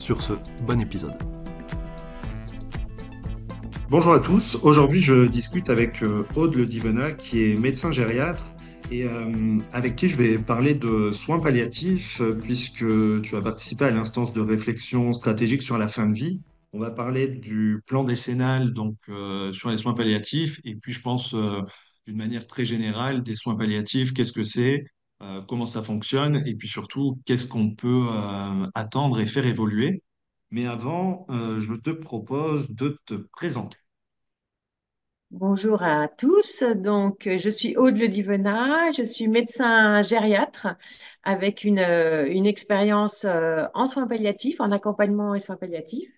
Sur ce, bon épisode. Bonjour à tous. Aujourd'hui, je discute avec euh, Aude Le Divena, qui est médecin gériatre et euh, avec qui je vais parler de soins palliatifs, euh, puisque tu as participé à l'instance de réflexion stratégique sur la fin de vie. On va parler du plan décennal donc sur les soins palliatifs, et puis je pense d'une manière très générale des soins palliatifs, qu'est-ce que c'est, euh, comment ça fonctionne et puis surtout qu'est-ce qu'on peut euh, attendre et faire évoluer. Mais avant, euh, je te propose de te présenter. Bonjour à tous. Donc, je suis Aude Le Divena, je suis médecin gériatre avec une, une expérience en soins palliatifs, en accompagnement et soins palliatifs.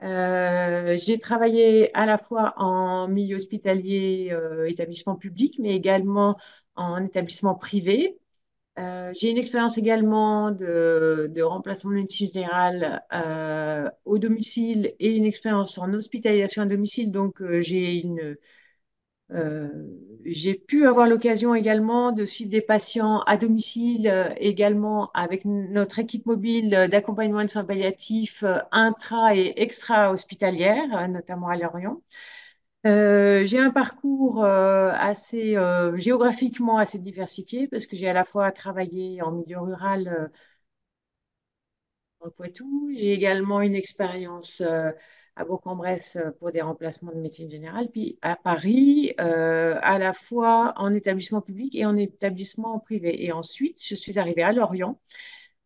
j'ai travaillé à la fois en milieu hospitalier, établissement public, mais également en établissement privé. Euh, j'ai une expérience également de, remplacement de médecine générale euh, au domicile et une expérience en hospitalisation à domicile. Donc, euh, j'ai pu avoir l'occasion également de suivre des patients à domicile, également avec notre équipe mobile d'accompagnement de soins palliatifs intra et extra hospitalière, notamment à Lorient. Euh, j'ai un parcours euh, assez euh, géographiquement assez diversifié parce que j'ai à la fois travaillé en milieu rural en Poitou, j'ai également une expérience à Bourg-en-Bresse pour des remplacements de médecine générale, puis à Paris, à la fois en établissement public et en établissement privé. Et ensuite, je suis arrivée à Lorient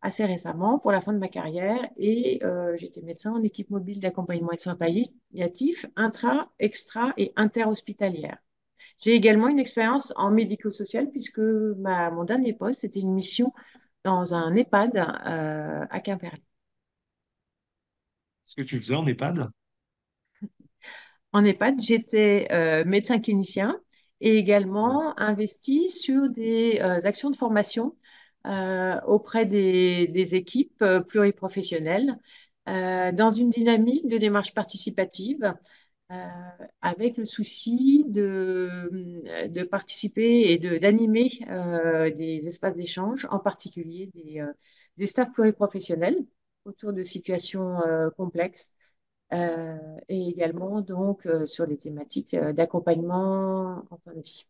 assez récemment pour la fin de ma carrière et euh, j'étais médecin en équipe mobile d'accompagnement et soins palliatifs intra, extra et interhospitalière. J'ai également une expérience en médico-social puisque ma, mon dernier poste, c'était une mission dans un EHPAD euh, à Quimperlé. Ce que tu faisais en EHPAD? En EHPAD, j'étais euh, médecin clinicien et également investi sur des actions de formation euh, auprès des, équipes euh, pluriprofessionnelles euh, dans une dynamique de démarche participative avec le souci de, de participer et d'animer des espaces d'échange, en particulier des, des staffs pluriprofessionnels autour de situations complexes et également donc sur des thématiques d'accompagnement en fin de vie.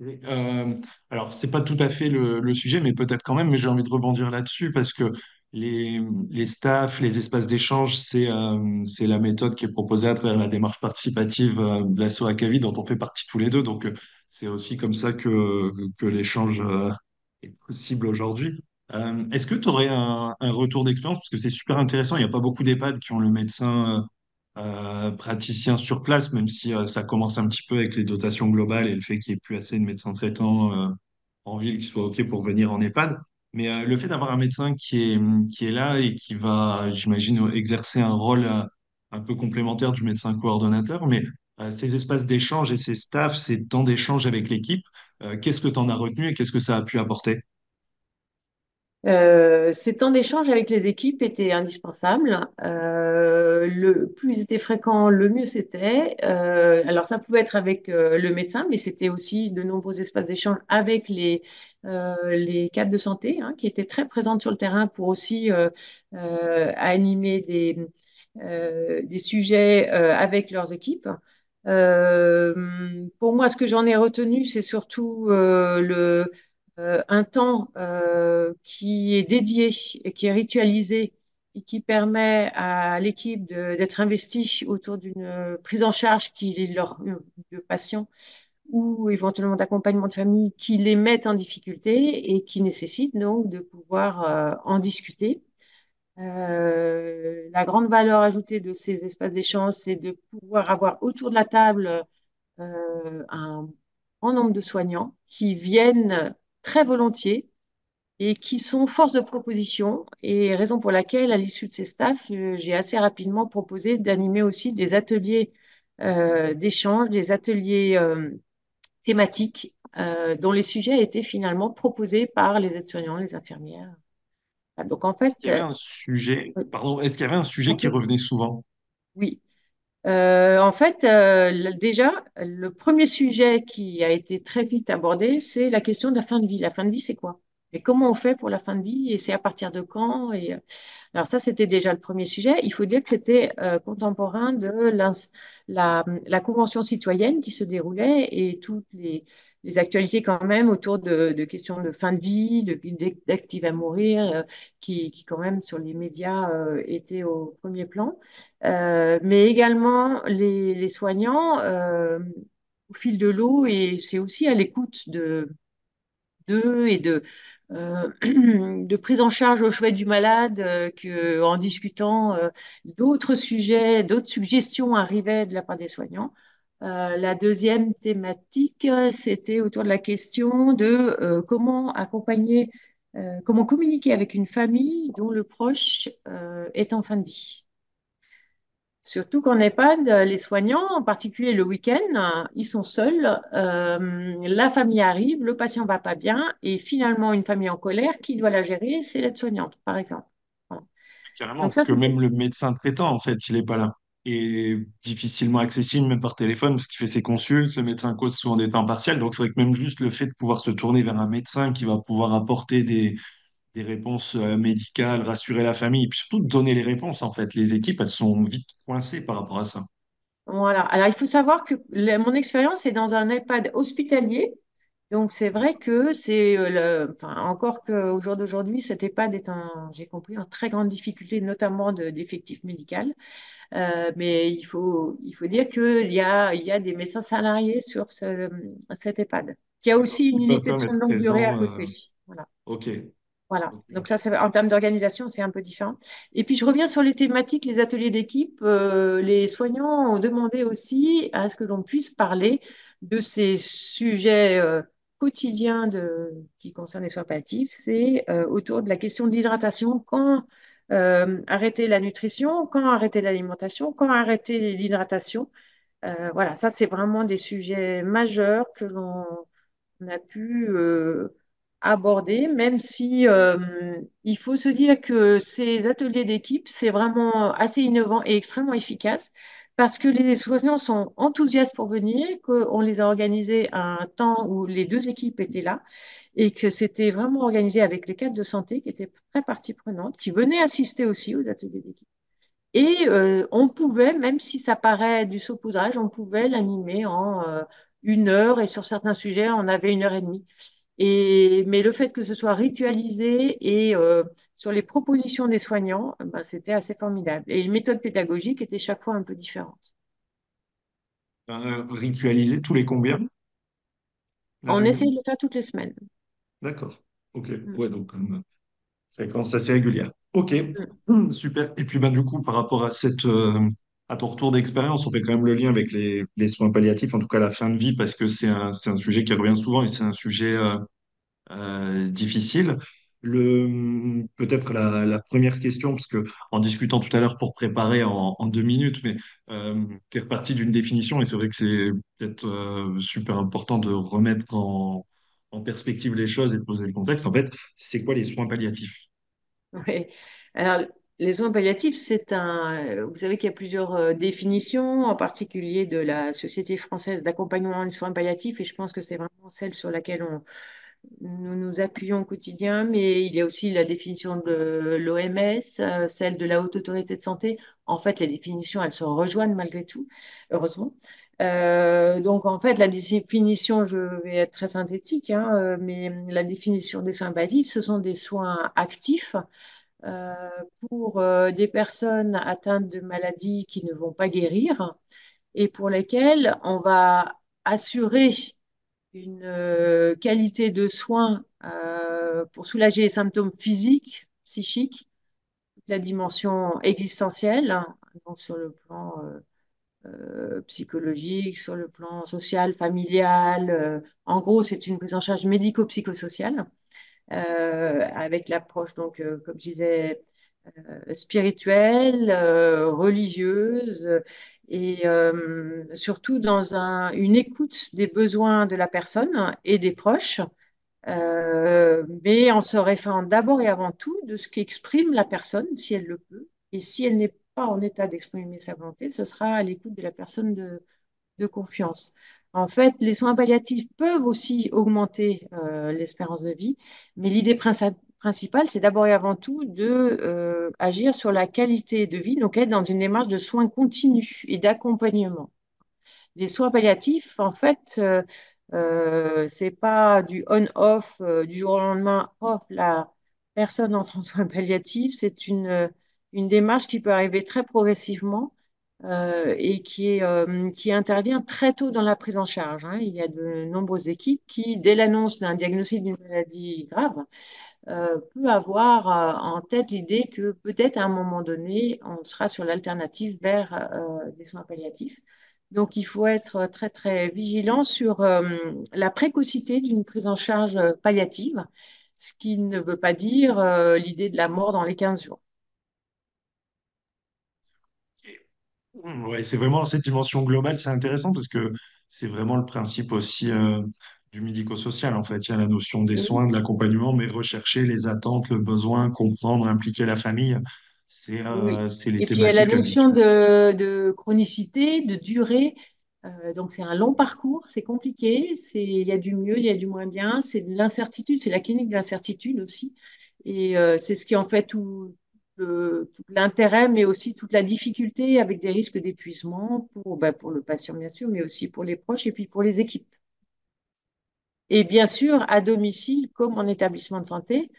Euh, alors, c'est pas tout à fait le, sujet, mais peut-être quand même, mais j'ai envie de rebondir là-dessus parce que les, les staffs, les espaces d'échange, c'est euh, c'est la méthode qui est proposée à travers la démarche participative euh, de la SOACAVI dont on fait partie tous les deux. Donc, euh, c'est aussi comme ça que, que l'échange euh, est possible aujourd'hui. Est-ce que tu aurais un, un retour d'expérience? Parce que c'est super intéressant, il n'y a pas beaucoup d'EHPAD qui ont le médecin euh, praticien sur place, même si euh, ça commence un petit peu avec les dotations globales et le fait qu'il n'y ait plus assez de médecins traitants euh, en ville qui soient OK pour venir en EHPAD. Mais le fait d'avoir un médecin qui est, qui est là et qui va, j'imagine, exercer un rôle un peu complémentaire du médecin coordonnateur, mais ces espaces d'échange et ces staffs, ces temps d'échange avec l'équipe, qu'est-ce que tu en as retenu et qu'est-ce que ça a pu apporter? Euh, ces temps d'échange avec les équipes étaient indispensables. Euh, le plus ils étaient fréquents, le mieux c'était. Euh, alors ça pouvait être avec le médecin, mais c'était aussi de nombreux espaces d'échange avec les, les cadres de santé hein, qui étaient très présentes sur le terrain pour aussi animer des, des sujets avec leurs équipes. pour moi, ce que j'en ai retenu, c'est surtout le euh, un temps euh, qui est dédié et qui est ritualisé et qui permet à l'équipe d'être investie autour d'une prise en charge leur de patients ou éventuellement d'accompagnement de famille qui les mettent en difficulté et qui nécessite donc de pouvoir euh, en discuter. la grande valeur ajoutée de ces espaces d'échange, c'est de pouvoir avoir autour de la table un grand nombre de soignants qui viennent très volontiers et qui sont force de proposition et raison pour laquelle, à l'issue de ces staffs, euh, j'ai assez rapidement proposé d'animer aussi des ateliers euh, d'échange, des ateliers euh, thématiques euh, dont les sujets étaient finalement proposés par les aides-soignants, les infirmières. Donc en fait, est-ce qu'il y avait un sujet, pardon, est-ce qu'il y avait un sujet qui revenait souvent? Oui. En fait, déjà, le premier sujet qui a été très vite abordé, c'est la question de la fin de vie. La fin de vie, c'est quoi? Et comment on fait pour la fin de vie? Et c'est à partir de quand? Et, Alors ça, c'était déjà le premier sujet. Il faut dire que c'était euh, contemporain de la, la, Convention citoyenne qui se déroulait et toutes les, les actualités quand même autour de, questions de fin de vie, d'actifs à mourir, euh, qui, qui, quand même sur les médias euh, étaient au premier plan. mais également les, soignants au fil de l'eau et c'est aussi à l'écoute de d'eux et de euh, de prise en charge au chevet du malade, euh, que, en discutant euh, d'autres sujets, d'autres suggestions arrivaient de la part des soignants. La deuxième thématique, c'était autour de la question de comment accompagner, comment communiquer avec une famille dont le proche est en fin de vie. Surtout qu'en EHPAD, les soignants, en particulier le week-end, ils sont seuls. Euh, la famille arrive, le patient va pas bien, et finalement, une famille en colère, qui doit la gérer C'est l'aide-soignante, par exemple. Carrément, parce que même le médecin traitant, en fait, il n'est pas là. Et difficilement accessible, même par téléphone, parce qu'il fait ses consultes. Le médecin cause souvent des temps partiels. Donc, c'est vrai que même juste le fait de pouvoir se tourner vers un médecin qui va pouvoir apporter des, des réponses euh, médicales, rassurer la famille, et puis surtout donner les réponses, en fait. Les équipes, elles sont vite coincées par rapport à ça. Voilà. Alors, il faut savoir que mon expérience est dans un EHPAD hospitalier. Donc, c'est vrai que c'est euh, le, enfin, encore qu'au jour d'aujourd'hui, cet EHPAD est un, j'ai compris, en très grande difficulté, notamment d'effectifs médicaux. Euh, mais il faut, il faut dire qu'il y a, il y a des médecins salariés sur ce, cet EHPAD, qui a aussi une unité de soins de longue durée à côté. Voilà. OK. Voilà, donc ça, en termes d'organisation, c'est un peu différent. Et puis, je reviens sur les thématiques, les ateliers d'équipe. Euh, les soignants ont demandé aussi à ce que l'on puisse parler de ces sujets euh, quotidiens de, qui concernent les soins palliatifs. C'est euh, autour de la question de l'hydratation. Quand arrêter la nutrition, quand arrêter l'alimentation, quand arrêter l'hydratation. voilà, ça, c'est vraiment des sujets majeurs que l'on a pu aborder, même si euh, il faut se dire que ces ateliers d'équipe, c'est vraiment assez innovant et extrêmement efficace parce que les soignants sont enthousiastes pour venir, qu'on les a organisés à un temps où les deux équipes étaient là et que c'était vraiment organisé avec les cadres de santé qui étaient très partie prenante, qui venaient assister aussi aux ateliers d'équipe. Et euh, on pouvait, même si ça paraît du saupoudrage, on pouvait l'animer en euh, une heure et sur certains sujets, on avait une heure et demie mais le fait que ce soit ritualisé et euh, sur les propositions des soignants, ben, c'était assez formidable. Et les méthodes pédagogiques étaient chaque fois un peu différentes. Euh, ritualisé tous les combien? On essaie de le faire toutes les semaines. D'accord. Ok. Mm. Ouais, donc une fréquence assez régulière. Ok. Mm. Super. Et puis ben, du coup, par rapport à cette euh, à ton retour d'expérience, on fait quand même le lien avec les, soins palliatifs, en tout cas la fin de vie, parce que c'est un, un, sujet qui revient souvent et c'est un sujet euh, euh, difficile. Le, peut-être la, première question, parce que en discutant tout à l'heure pour préparer en, deux minutes, mais euh, tu es reparti d'une définition et c'est vrai que c'est peut-être euh, super important de remettre en, en perspective les choses et de poser le contexte. En fait, c'est quoi les soins palliatifs? Oui, alors les soins palliatifs, c'est un. Vous savez qu'il y a plusieurs euh, définitions, en particulier de la Société française d'accompagnement des soins palliatifs, et je pense que c'est vraiment celle sur laquelle on, nous nous appuyons au quotidien, mais il y a aussi la définition de l'OMS, euh, celle de la Haute Autorité de Santé. En fait, les définitions, elles se rejoignent malgré tout, heureusement. Euh, donc, en fait, la définition, je vais être très synthétique, hein, mais la définition des soins palliatifs, ce sont des soins actifs euh, pour euh, des personnes atteintes de maladies qui ne vont pas guérir et pour lesquelles on va assurer une euh, qualité de soins pour soulager les symptômes physiques, psychiques, la dimension existentielle, donc sur le plan psychologique, sur le plan social, familial. en gros, c'est une prise en charge médico-psychosociale. avec l'approche, donc, comme je disais, spirituelle, religieuse et surtout dans un, une écoute des besoins de la personne et des proches euh, mais en se référant d'abord et avant tout de ce qu'exprime la personne, si elle le peut. Et si elle n'est pas en état d'exprimer sa volonté, ce sera à l'écoute de la personne de, confiance. En fait, les soins palliatifs peuvent aussi augmenter euh, l'espérance de vie, mais l'idée principale, c'est d'abord et avant tout de euh, agir sur la qualité de vie, donc être dans une démarche de soins continus et d'accompagnement. Les soins palliatifs, en fait, euh, euh, c'est pas du on-off euh, du jour au lendemain, off, la personne en soins palliatifs. C'est une, une démarche qui peut arriver très progressivement euh, et qui, qui intervient très tôt dans la prise en charge. Hein. Il y a de nombreuses équipes qui, dès l'annonce d'un diagnostic d'une maladie grave, peut avoir en tête l'idée que peut-être à un moment donné, on sera sur l'alternative vers des soins palliatifs. Donc, il faut être très, très vigilant sur euh, la précocité d'une prise en charge palliative, ce qui ne veut pas dire euh, l'idée de la mort dans les 15 jours. Ouais, c'est vraiment cette dimension globale, c'est intéressant parce que c'est vraiment le principe aussi euh, du médico-social. En fait, il y a la notion des soins, de l'accompagnement, mais rechercher les attentes, le besoin, comprendre, impliquer la famille. C'est euh, les Et puis il y a la notion de, chronicité, de durée. Euh, donc c'est un long parcours, c'est compliqué, il y a du mieux, il y a du moins bien, c'est de l'incertitude, c'est la clinique de l'incertitude aussi. Et c'est ce qui en fait tout, l'intérêt, mais aussi toute la difficulté avec des risques d'épuisement pour, ben, pour le patient bien sûr, mais aussi pour les proches et puis pour les équipes. Et bien sûr, à domicile comme en établissement de santé,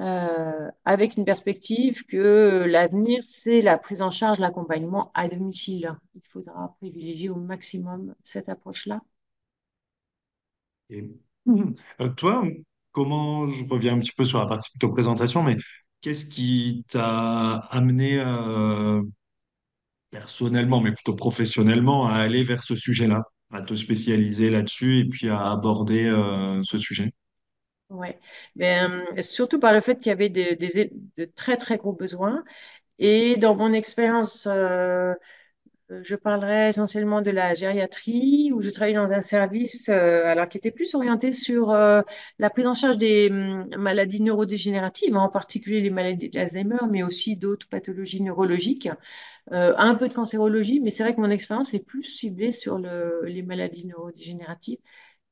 euh, avec une perspective que l'avenir, c'est la prise en charge, l'accompagnement à domicile. Il faudra privilégier au maximum cette approche-là. Et, euh, toi, comment, je reviens un petit peu sur la partie plutôt présentation, mais qu'est-ce qui t'a amené euh, personnellement, mais plutôt professionnellement, à aller vers ce sujet-là, à te spécialiser là-dessus et puis à aborder ce sujet? Oui, ben, surtout par le fait qu'il y avait des, de très très gros besoins. Et dans mon expérience, euh, je parlerai essentiellement de la gériatrie, où je travaillais dans un service euh, alors qui était plus orienté sur euh, la prise en charge des hum, maladies neurodégénératives, en particulier les maladies d'Alzheimer, mais aussi d'autres pathologies neurologiques. un peu de cancérologie, mais c'est vrai que mon expérience est plus ciblée sur le, les maladies neurodégénératives.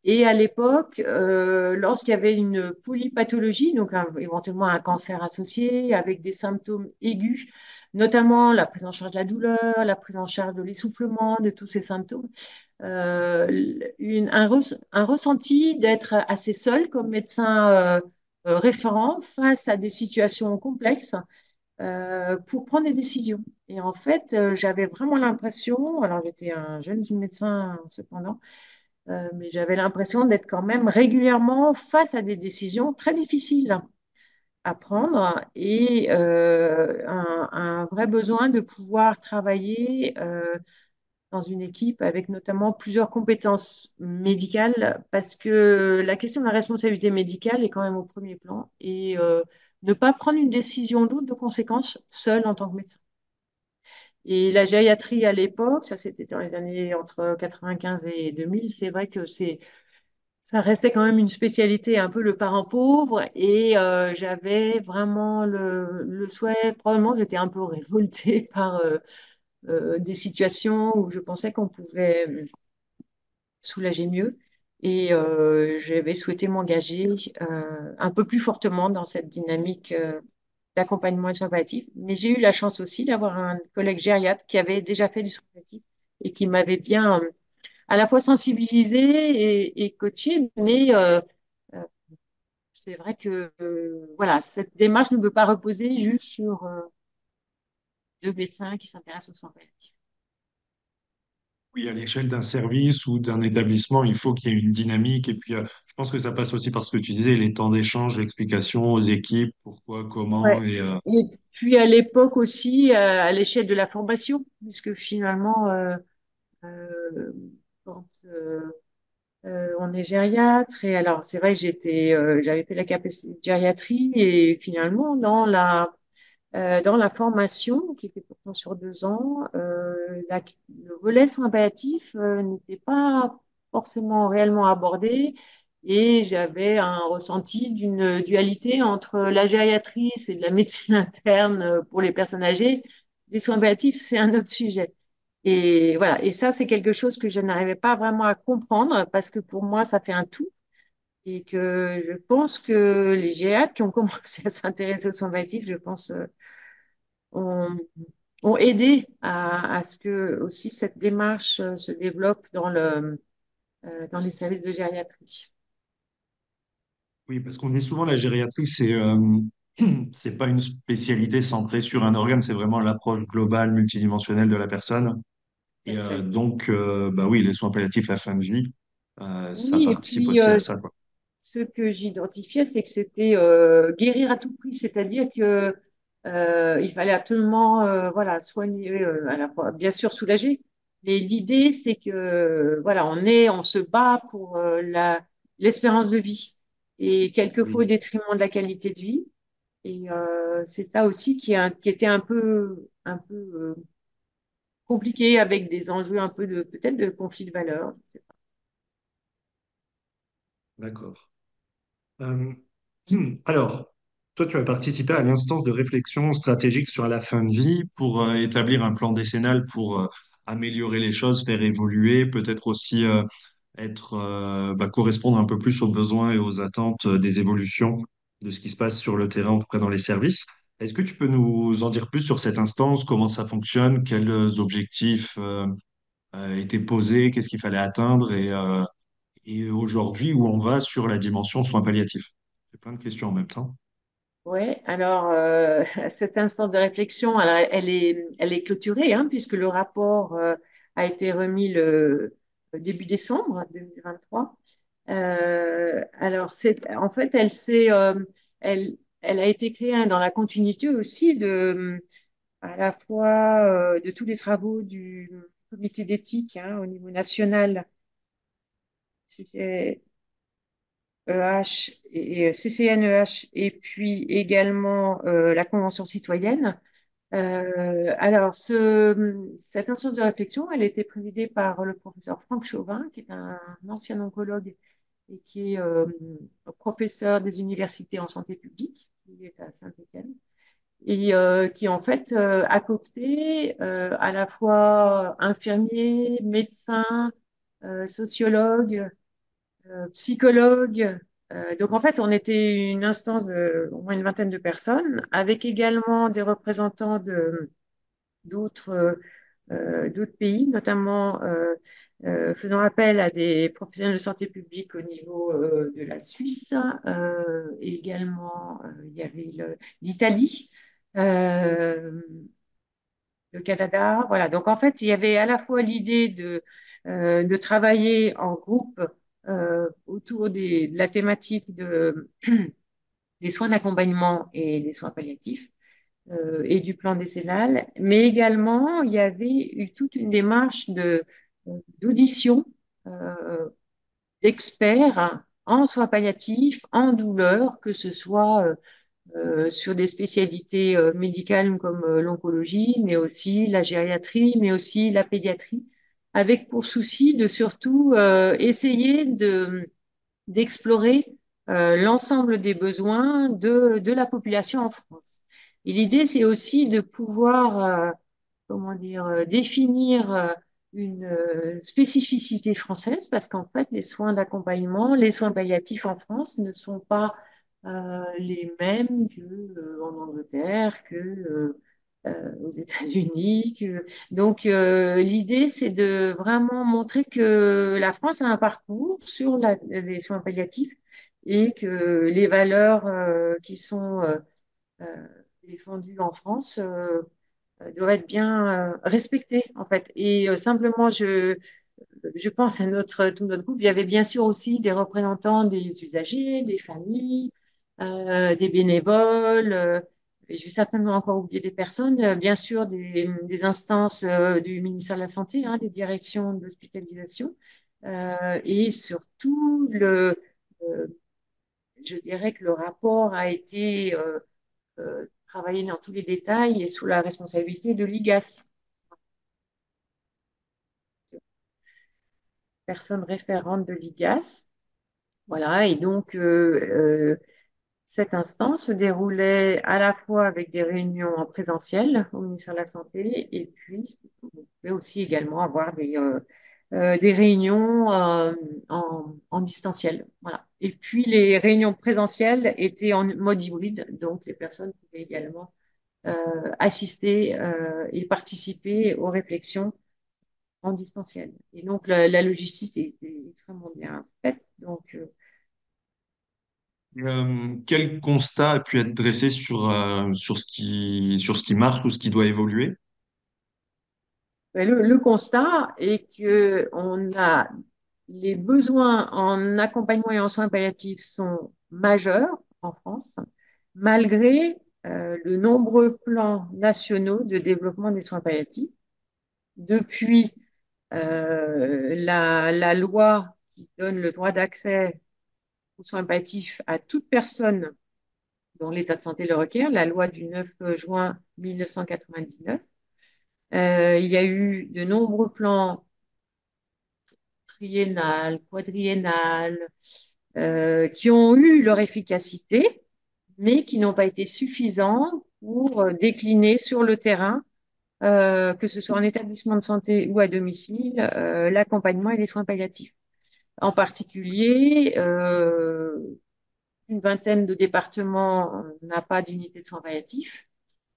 Et à l'époque, euh, lorsqu'il y avait une polypathologie, donc éventuellement un cancer associé avec des symptômes aigus, notamment la prise en charge de la douleur, la prise en charge de l'essoufflement, de tous ces symptômes, euh, un, ressenti d'être assez seul comme médecin euh, référent face à des situations complexes pour prendre des décisions. Et en fait, j'avais vraiment l'impression, alors j'étais un jeune médecin cependant, euh, mais j'avais l'impression d'être quand même régulièrement face à des décisions très difficiles à prendre et euh, un, vrai besoin de pouvoir travailler euh, dans une équipe avec notamment plusieurs compétences médicales parce que la question de la responsabilité médicale est quand même au premier plan et ne pas prendre une décision lourde de conséquences seul en tant que médecin. Et la gériatrie à l'époque, ça c'était dans les années entre 95 et 2000, c'est vrai que c'est ça restait quand même une spécialité un peu le parent pauvre et euh, j'avais vraiment le, souhait, probablement j'étais un peu révoltée par euh, euh, des situations où je pensais qu'on pouvait soulager mieux et j'avais souhaité m'engager un peu plus fortement dans cette dynamique d'accompagnement soins Mais j'ai eu la chance aussi d'avoir un collègue gériatre qui avait déjà fait du soin et qui m'avait bien à la fois sensibilisé et, et coaché. Mais euh, euh, c'est vrai que voilà, cette démarche ne peut pas reposer juste sur deux médecins qui s'intéressent aux soins palliatifs. Oui, à l'échelle d'un service ou d'un établissement, il faut qu'il y ait une dynamique. Et puis, euh, je pense que ça passe aussi par ce que tu disais, les temps d'échange, l'explication aux équipes, pourquoi, comment. Et, euh, et puis, à l'époque aussi, euh, à l'échelle de la formation, puisque finalement, quand on est gériatre. Et alors c'est vrai que j'étais, j'avais fait la capacité de gériatrie et finalement dans la dans la formation, qui était pourtant sur deux ans, le volet soins palliatifs n'était pas forcément réellement abordé. Et j'avais un ressenti d'une dualité entre la gériatrie, c'est de la médecine interne pour les personnes âgées, les soins palliatifs, c'est un autre sujet. Et voilà, et ça, c'est quelque chose que je n'arrivais pas vraiment à comprendre parce que pour moi, ça fait un tout. Et que je pense que les gériatres qui ont commencé à s'intéresser aux soins palliatifs, je pense, euh, ont, aidé à, à, ce que aussi cette démarche euh, se développe dans, le, euh, dans les services de gériatrie. Oui, parce qu'on dit souvent la gériatrie, c'est euh, c'est pas une spécialité centrée sur un organe, c'est vraiment l'approche globale, multidimensionnelle de la personne. Et euh, donc, euh, bah oui, les soins palliatifs, la fin de vie, euh, ça Oui, et participe puis aussi euh, à ça, quoi. ce que j'identifiais, c'est que c'était euh, guérir à tout prix, c'est-à-dire que euh, il fallait absolument euh, voilà soigner euh, à la fois bien sûr soulager, mais l'idée c'est que voilà on est on se bat pour euh, la l'espérance de vie et quelquefois au Oui, détriment de la qualité de vie. Et euh, c'est ça aussi qui, a- qui était un peu un peu euh, compliqué avec des enjeux un peu de peut-être de conflit de valeurs. d'accord. Euh, alors, toi, tu as participé à l'instance de réflexion stratégique sur la fin de vie pour euh, établir un plan décennal pour euh, améliorer les choses, faire évoluer, peut-être aussi être, bah, correspondre un peu plus aux besoins et aux attentes des évolutions de ce qui se passe sur le terrain, en tout cas dans les services. Est-ce que tu peux nous en dire plus sur cette instance, comment ça fonctionne, quels objectifs euh, euh, étaient posés, qu'est-ce qu'il fallait atteindre? Et, euh, et aujourd'hui où on va sur la dimension soins palliatifs? C'est plein de questions en même temps. Ouais, alors cette instance de réflexion, elle est, elle est clôturée, hein, puisque le rapport a été remis le, début décembre 2023. Euh, alors, en fait, elle s'est, elle, elle a été créée hein, dans la continuité aussi de, à la fois euh, de tous les travaux du comité d'éthique hein, au niveau national. EH et, CCNEH et puis également euh, la Convention citoyenne. Euh, alors, ce, cette instance de réflexion, elle a été présidée par le professeur Franck Chauvin, qui est un ancien oncologue et qui est professeur des universités en santé publique, qui est à Saint-Étienne, et euh, qui en fait euh, a coopté euh, à la fois infirmiers, médecins, sociologues, psychologues. Donc en fait, on était une instance de au moins une vingtaine de personnes, avec également des représentants de d'autres pays, notamment euh, faisant appel à des professionnels de santé publique au niveau euh, de la Suisse. Euh, également, il y avait l'Italie, le Canada. Voilà. Donc en fait, il y avait à la fois l'idée de, travailler en groupe autour de la thématique de, des soins d'accompagnement et des soins palliatifs et du plan décennal, mais également il y avait eu toute une démarche de d'audition euh, d'experts en soins palliatifs, en douleur, que ce soit euh, euh, sur des spécialités médicales comme l'oncologie, mais aussi la gériatrie, mais aussi la pédiatrie, avec pour souci de surtout essayer de d'explorer l'ensemble des besoins de, de la population en France. Et l'idée, c'est aussi de pouvoir, comment dire, définir une euh, spécificité française, parce qu'en fait, les soins d'accompagnement, les soins palliatifs en France ne sont pas euh, les mêmes que euh, en Angleterre, que aux États-Unis. Donc, l'idée, c'est de vraiment montrer que la France a un parcours sur les soins palliatifs et que les valeurs qui sont défendues en France doivent être bien euh, respectées, en fait. Et euh, simplement, je, je pense à notre, tout notre groupe, il y avait bien sûr aussi des représentants des usagers, des familles, euh, des bénévoles. euh, je vais certainement encore oublier des personnes, euh, bien sûr des, des instances euh, du ministère de la Santé, hein, des directions d'hospitalisation, Euh, et surtout, le, euh, je dirais que le rapport a été euh, euh, travaillé dans tous les détails et sous la responsabilité de l'IGAS, personne référente de l'IGAS. Voilà, et donc euh, cette instance se déroulait à la fois avec des réunions en présentiel au ministère de la Santé et puis on pouvait aussi également avoir des, euh, euh, des réunions euh, en, distanciel. Voilà. Et puis les réunions présentielles étaient en mode hybride, donc les personnes pouvaient également assister et participer aux réflexions en distanciel. Et donc la, logistique était extrêmement bien faite. Euh, quel constat a pu être dressé sur, euh, sur ce qui, sur ce qui marche ou ce qui doit évoluer? Le, le constat est que on a les besoins en accompagnement et en soins palliatifs sont majeurs en France, malgré euh, le nombreux plans nationaux de développement des soins palliatifs. Depuis euh, la, la loi qui donne le droit d'accès aux soins palliatifs à toute personne dont l'état de santé le requiert, la loi du 9 juin 1999. Euh, il y a eu de nombreux plans triennal, quadriennal, euh, qui ont eu leur efficacité, mais qui n'ont pas été suffisants pour euh, décliner sur le terrain, que ce soit en établissement de santé ou à domicile, l'accompagnement et les soins palliatifs. En particulier, une vingtaine de départements n'a pas d'unité de soins palliatifs,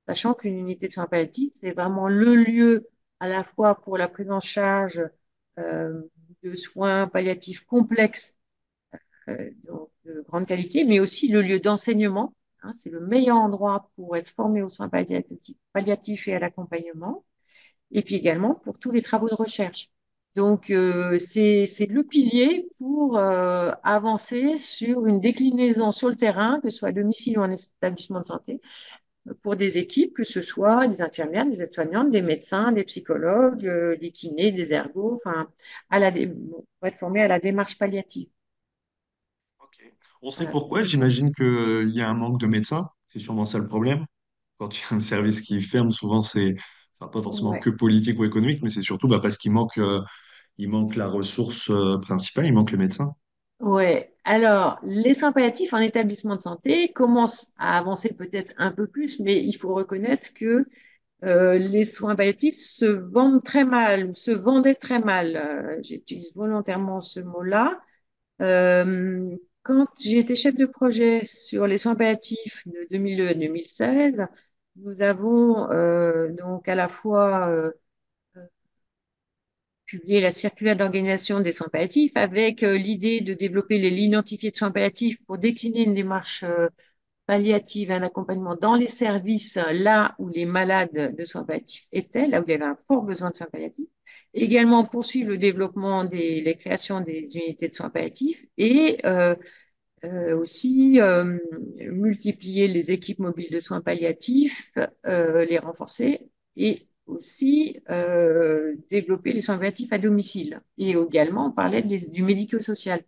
sachant qu'une unité de soins palliatifs, c'est vraiment le lieu à la fois pour la prise en charge euh, de soins palliatifs complexes, euh, donc de grande qualité, mais aussi le lieu d'enseignement. Hein, c'est le meilleur endroit pour être formé aux soins palliatifs, palliatifs et à l'accompagnement, et puis également pour tous les travaux de recherche. Donc, euh, c'est le pilier pour avancer sur une déclinaison sur le terrain, que ce soit à domicile ou en établissement de santé, pour des équipes, que ce soit des infirmières, des aides-soignantes, des médecins, des psychologues, euh, des kinés, des ergots, enfin, à la, pour être formés à la démarche palliative. Ok. On sait pourquoi, j'imagine qu'il y a un manque de médecins, c'est sûrement ça le problème. Quand il y a un service qui ferme, souvent c'est enfin, pas forcément Ouais. que politique ou économique, mais c'est surtout bah, parce qu'il manque, euh, il manque la ressource euh, principale, il manque les médecins. Ouais. Alors, les soins palliatifs en établissement de santé commencent à avancer peut-être un peu plus, mais il faut reconnaître que euh, les soins palliatifs se vendent très mal, se vendaient très mal. Euh, j'utilise volontairement ce mot-là. Euh, quand j'ai été chef de projet sur les soins palliatifs de 2002 à 2016, nous avons donc à la fois publié la circulaire d'organisation des soins palliatifs avec euh, l'idée de développer les lignes identifiées de soins palliatifs pour décliner une démarche euh, palliative, un accompagnement dans les services là où les malades de soins palliatifs étaient, là où il y avait un fort besoin de soins palliatifs. Également poursuivre le développement des créations des unités de soins palliatifs et euh, aussi multiplier les équipes mobiles de soins palliatifs, les renforcer et aussi euh, développer les soins palliatifs à domicile. Et également, on parlait du médico-social.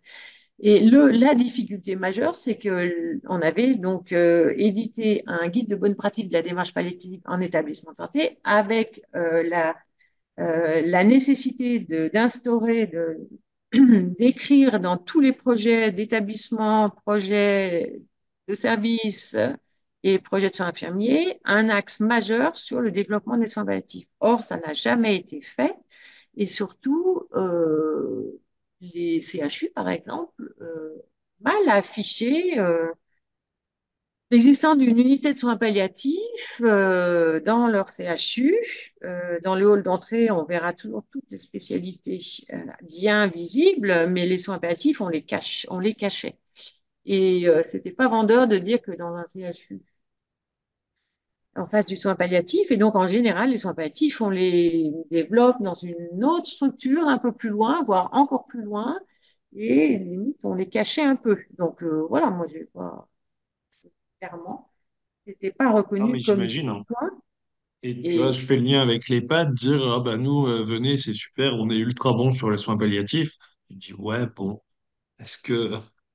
Et la difficulté majeure, c'est que on avait donc euh, édité un guide de bonne pratique de la démarche palliative en établissement de santé avec euh, la, la nécessité d'instaurer, d'écrire dans tous les projets d'établissement, projets de services et projets de soins infirmiers un axe majeur sur le développement des soins palliatifs. Or, ça n'a jamais été fait et surtout, euh, les CHU, par exemple, euh, mal affiché euh, l'existence d'une unité de soins palliatifs dans leur CHU. Dans le hall d'entrée, on verra toujours toutes les spécialités bien visibles, mais les soins palliatifs, on les cache, on les cachait. Et c'était pas vendeur de dire que dans un CHU en face du soin palliatif. Et donc, en général, les soins palliatifs, on les développe dans une autre structure un peu plus loin, voire encore plus loin. Et limite, on les cachait un peu. Donc, euh, voilà, moi, j'ai pas, clairement, c'était pas Non, mais reconnu comme j'imagine. hein. soin. Et tu vois, je fais le lien avec les l'EHPAD, dire ah bah nous, euh, venez, c'est super, on est ultra bon sur les soins palliatifs. te dis, ouais, bon, est-ce que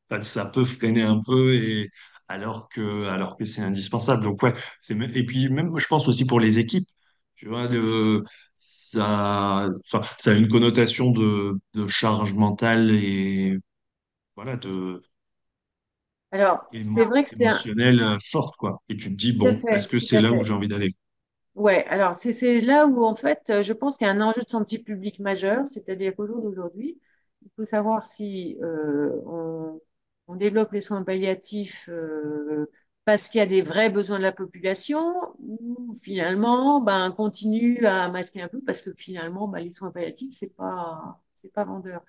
enfin, ça peut freiner un peu et alors que, alors que c'est indispensable. Donc, ouais, c'est, et puis même, je pense aussi pour les équipes, tu vois, le, ça, enfin, ça a une connotation de, de charge mentale et voilà, de, Alors, c'est vrai que c'est un... forte, quoi. Et tu te dis, bon, est-ce que c'est là où j'ai envie d'aller? Ouais, alors c'est c'est là où en fait, euh, je pense qu'il y a un enjeu de santé publique majeur, c'est-à-dire qu'au jour d'aujourd'hui, il faut savoir si euh, on, on développe les soins palliatifs euh, parce qu'il y a des vrais besoins de la population ou finalement, ben, on continue à masquer un peu parce que finalement, ben, les soins palliatifs, c'est pas, c'est pas vendeur.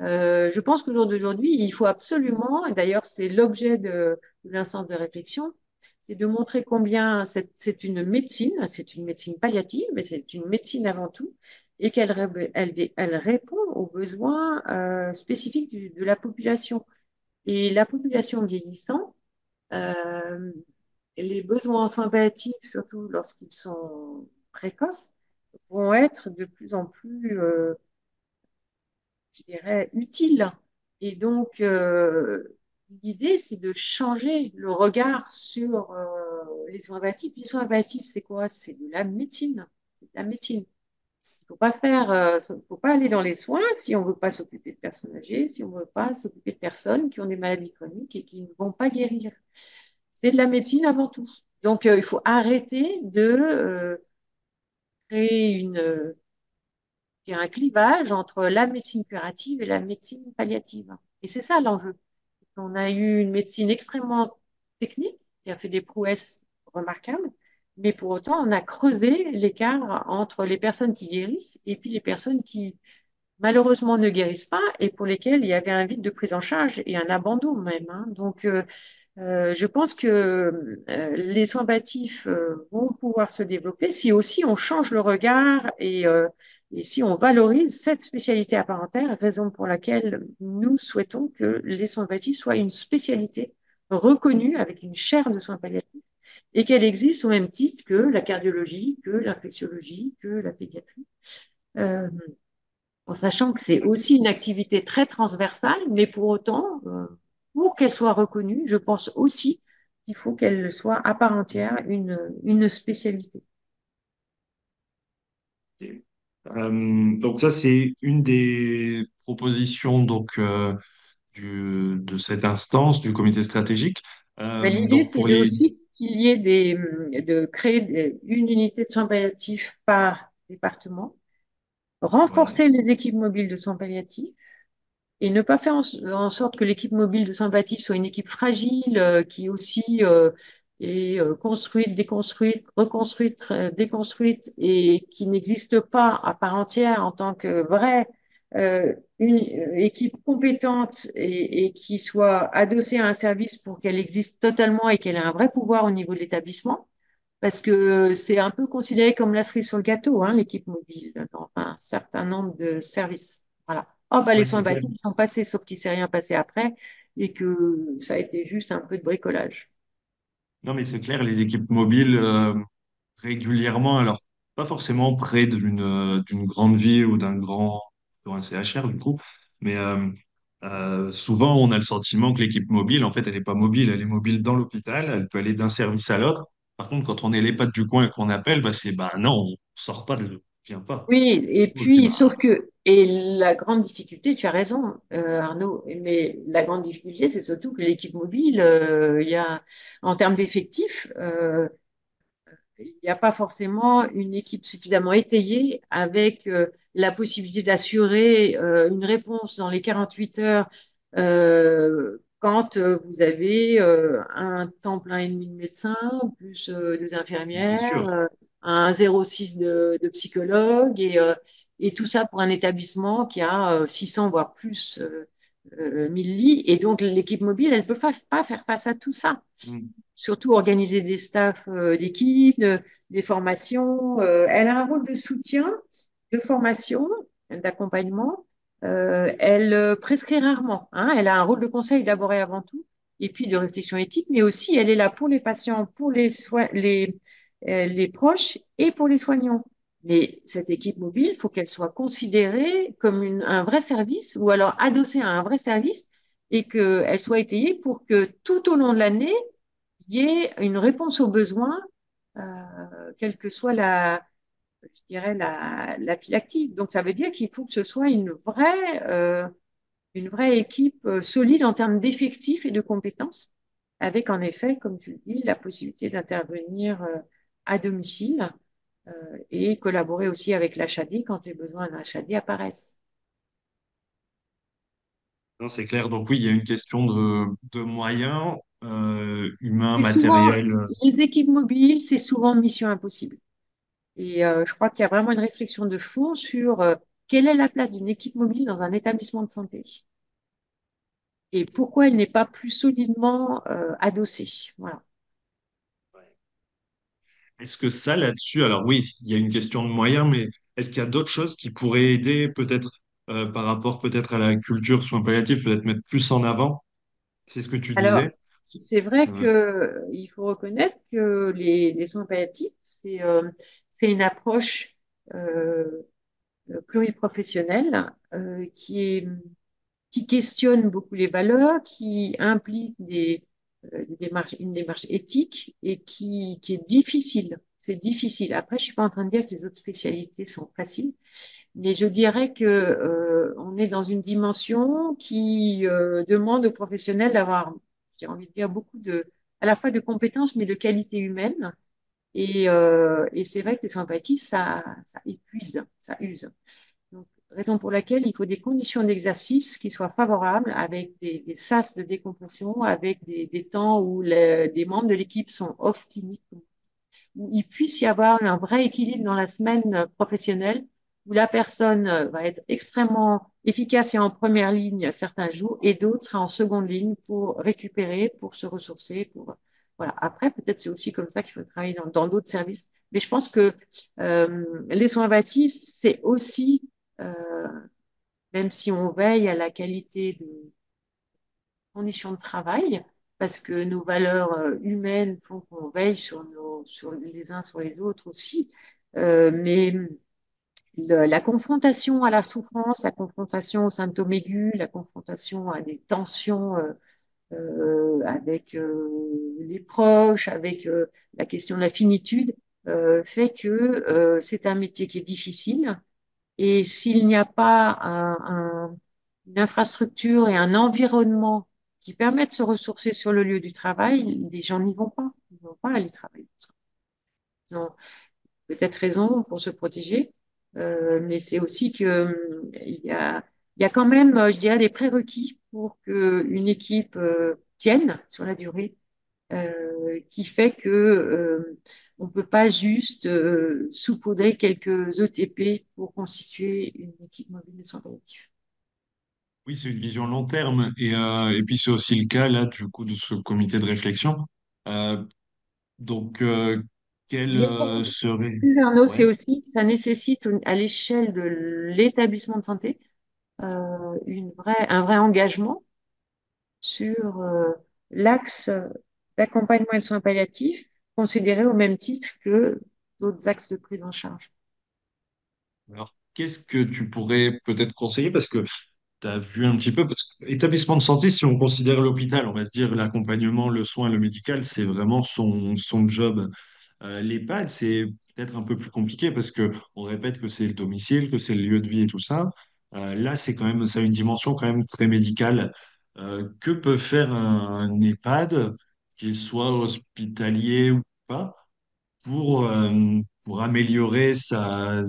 Euh, je pense qu'au jour d'aujourd'hui, il faut absolument, et d'ailleurs c'est l'objet de, de l'instance de réflexion, c'est de montrer combien c'est une médecine, c'est une médecine palliative, mais c'est une médecine avant tout, et qu'elle répond aux besoins euh, spécifiques de la population. Et la population vieillissant, euh, les besoins en soins palliatifs, surtout lorsqu'ils sont précoces, vont être de plus en plus euh, je dirais, utile. Et donc, euh, l'idée, c'est de changer le regard sur euh, les soins palliatifs. Les soins palliatifs, c'est quoi? C'est de la médecine. C'est de la médecine. Il faut euh, faut pas aller dans les soins si on veut pas s'occuper de personnes âgées, si on veut pas s'occuper de personnes qui ont des maladies chroniques et qui ne vont pas guérir. C'est de la médecine avant tout. Donc, euh, il faut arrêter de euh, créer un clivage entre la médecine curative et la médecine palliative. Et c'est ça l'enjeu. On a eu une médecine extrêmement technique qui a fait des prouesses remarquables, mais pour autant, on a creusé l'écart entre les personnes qui guérissent et puis les personnes qui malheureusement ne guérissent pas et pour lesquelles il y avait un vide de prise en charge et un abandon même. hein. Donc, euh, euh, je pense que euh, les soins euh, vont pouvoir se développer si aussi on change le regard et, si on valorise cette spécialité entière, raison pour laquelle nous souhaitons que les soins palliatifs soient une spécialité reconnue avec une chaire de soins palliatifs et qu'elle existe au même titre que la cardiologie, que l'infectiologie, que la pédiatrie. Euh, en sachant que c'est aussi une activité très transversale, mais pour autant, euh, pour qu'elle soit reconnue, je pense aussi qu'il faut qu'elle soit à part entière une, une spécialité. Euh, donc ça, c'est une des propositions donc, du, de cette instance du comité stratégique. L'idée, c'est aussi qu'il y ait des, de créer des- une unité de soins palliatifs par département, renforcer les équipes mobiles de soins palliatifs, et ne pas faire en, en sorte que l'équipe mobile de sympathie soit une équipe fragile euh, qui aussi euh, est euh, construite, déconstruite, reconstruite, déconstruite et qui n'existe pas à part entière en tant que vraie euh, une euh, équipe compétente et, et qui soit adossée à un service pour qu'elle existe totalement et qu'elle ait un vrai pouvoir au niveau de l'établissement. Parce que c'est un peu considéré comme la cerise sur le gâteau, hein, l'équipe mobile, dans un certain nombre de services. Voilà. Oh, bah, les ouais, soins baptiques sont passés, sauf qu'il ne s'est rien passé après et que ça a été juste un peu de bricolage. Non, mais c'est clair, les équipes mobiles, euh, régulièrement, alors pas forcément près d'une grande ville ou d'un grand ou un CHR du coup, mais euh, euh, souvent on a le sentiment que l'équipe mobile, en fait, elle n'est pas mobile, elle est mobile dans l'hôpital, elle peut aller d'un service à l'autre. Par contre, quand on est les pattes du coin et qu'on appelle, bah, c'est bah non, on sort pas de, vient pas. Oui, et puis, sauf que, et la grande difficulté, tu as raison, euh, Arnaud, mais la grande difficulté, c'est surtout que l'équipe mobile, euh, il y a, en termes d'effectifs, il n'y a pas forcément une équipe suffisamment étayée avec euh, la possibilité d'assurer euh, une réponse dans les 48 heures euh, quand euh, vous avez un temps plein et demi de médecins, plus deux infirmières, un 0,6 de, de psychologues et, et tout ça pour un établissement qui a euh, 600 voire plus euh, euh, 1000 lits. Et donc l'équipe mobile, elle ne peut pas, faire face à tout ça Mm. surtout organiser des staffs euh, d'équipe, de- des formations. Euh, elle a un rôle de soutien, de formation, d'accompagnement. Euh, elle euh, prescrit rarement. hein. Elle a un rôle de conseil d'abord et avant tout, et puis de réflexion éthique, mais aussi elle est là pour les patients, pour les, euh, les proches et pour les soignants. Mais cette équipe mobile, il faut qu'elle soit considérée comme une, un vrai service ou alors adossée à un vrai service et qu'elle soit étayée pour que tout au long de l'année, il y ait une réponse aux besoins, quelle que soit la, je dirais, la, la. Donc, ça veut dire qu'il faut que ce soit une vraie, euh, une vraie équipe euh, solide en termes d'effectifs et de compétences, avec en effet, comme tu le dis, la possibilité d'intervenir euh, à domicile euh, et collaborer aussi avec l'HAD quand les besoins d'un HAD apparaissent. C'est clair. Donc oui, il y a une question de, de moyens euh, humains, souvent, matériels. les équipes mobiles, c'est souvent mission impossible. Et euh, je crois qu'il y a vraiment une réflexion de fond sur euh, quelle est la place d'une équipe mobile dans un établissement de santé? Et pourquoi elle n'est pas plus solidement euh, adossée? Voilà. Est-ce que ça, là-dessus, alors oui, il y a une question de moyens, mais est-ce qu'il y a d'autres choses qui pourraient aider peut-être par rapport peut-être à la culture soins palliatifs, peut-être mettre plus en avant? C'est ce que tu Alors, disais. C'est- vrai Ça va. que il faut reconnaître que les, les soins palliatifs, c'est c'est une approche euh, pluriprofessionnelle euh, qui qui questionne beaucoup les valeurs, qui implique euh, une démarche éthique et qui, est difficile. C'est difficile. Après, je suis pas en train de dire que les autres spécialités sont faciles, mais je dirais que est dans une dimension qui demande aux professionnels d'avoir, j'ai envie de dire, beaucoup de, à la fois de compétences, mais de qualité humaine. Et, euh, et c'est vrai que les palliatifs, ça, ça épuise, ça use. Donc, raison pour laquelle il faut des conditions d'exercice qui soient favorables avec des, des sas de décompression, avec des, temps où des membres de l'équipe sont off clinique, où il puisse y avoir un vrai équilibre dans la semaine professionnelle, où la personne euh, va être extrêmement efficace et en première ligne certains jours, et d'autres en seconde ligne pour récupérer, pour se ressourcer, pour voilà. Après, peut-être c'est aussi comme ça qu'il faut travailler dans d'autres services. Mais je pense que euh, les soins palliatifs, c'est aussi euh, même si on veille à la qualité de conditions de travail, parce que nos valeurs euh, humaines font qu'on veille sur, les uns sur les autres aussi. Mais la confrontation à la souffrance, la confrontation aux symptômes aigus, la confrontation à des tensions avec euh, les proches, avec euh, la question de la finitude, euh, fait que euh, c'est un métier qui est difficile et s'il n'y a pas un- un- une infrastructure et un environnement qui permettent de se ressourcer sur le lieu du travail, les gens n'y vont pas. Ils vont pas aller travailler. Ils ont peut-être raison pour se protéger, euh, mais c'est aussi que euh, y a, il y a quand même, euh, je dirais, des prérequis pour qu'une équipe euh, tienne sur la durée, euh, qui fait que on peut pas juste saupoudrer quelques ETP pour constituer une équipe mobile de soins. Oui, c'est une vision long terme. Et, et puis c'est aussi le cas là du coup de ce comité de réflexion. Donc, quel euh, serait... c'est Ouais. aussi que ça nécessite à l'échelle de l'établissement de santé euh, une vraie, un vrai engagement sur euh, l'axe d'accompagnement et de soins palliatifs, considéré au même titre que d'autres axes de prise en charge. Alors, qu'est-ce que tu pourrais peut-être conseiller? Parce que tu as vu un petit peu, parce que établissement de santé, si on considère l'hôpital, on va se dire l'accompagnement, le soin, le médical, c'est vraiment son, son job. Euh, l'EHPAD, c'est peut-être un peu plus compliqué parce que on répète que c'est le domicile, que c'est le lieu de vie et tout ça. Euh, là, c'est quand même, ça a une dimension quand même très médicale. Euh, que peut faire un, EHPAD, qu'il soit hospitalier ou pas, pour, euh, pour améliorer sa,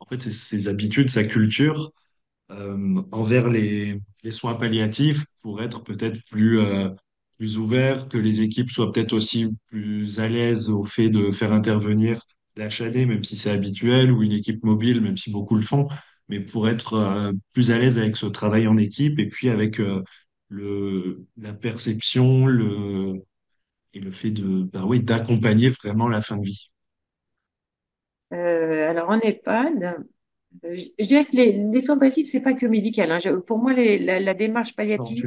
en fait, ses, habitudes, sa culture envers les, soins palliatifs pour être peut-être plus, plus ouvert, que les équipes soient peut-être aussi plus à l'aise au fait de faire intervenir l'HAD, même si c'est habituel, ou une équipe mobile, même si beaucoup le font, mais pour être euh, plus à l'aise avec ce travail en équipe et puis avec euh, le, la perception le, et le fait de, bah oui, d'accompagner vraiment la fin de vie. Euh, alors en EHPAD, je, dirais que les, les soins palliatifs, c'est pas que médical. hein. Je- pour moi, les- la, la démarche palliative,